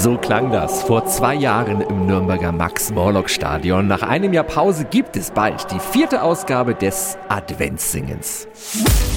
So klang das vor zwei Jahren im Nürnberger Max-Morlock-Stadion. Nach einem Jahr Pause gibt es bald die vierte Ausgabe des Adventssingens.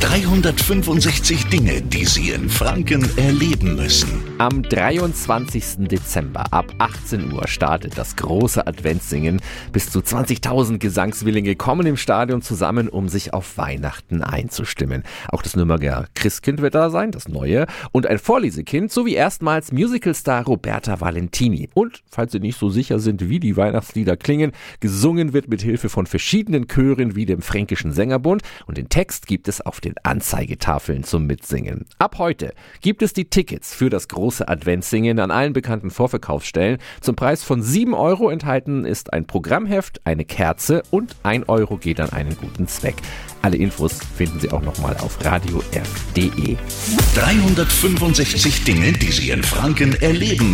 365 Dinge, die Sie in Franken erleben müssen. Am 23. Dezember ab 18 Uhr startet das große Adventssingen. Bis zu 20.000 Gesangswillinge kommen im Stadion zusammen, um sich auf Weihnachten einzustimmen. Auch das Nürnberger Christkind wird da sein, das neue, und ein Vorlesekind sowie erstmals Musicalstar Roberta Valentini. Und falls Sie nicht so sicher sind, wie die Weihnachtslieder klingen, gesungen wird mit Hilfe von verschiedenen Chören wie dem Fränkischen Sängerbund und den Text gibt es auf den Anzeigetafeln zum Mitsingen. Ab heute gibt es die Tickets für das große Adventssingen an allen bekannten Vorverkaufsstellen. Zum Preis von 7 Euro enthalten ist ein Programmheft, eine Kerze und 1 Euro geht an einen guten Zweck. Alle Infos finden Sie auch nochmal auf radiof.de. 365 Dinge, die Sie in Franken erleben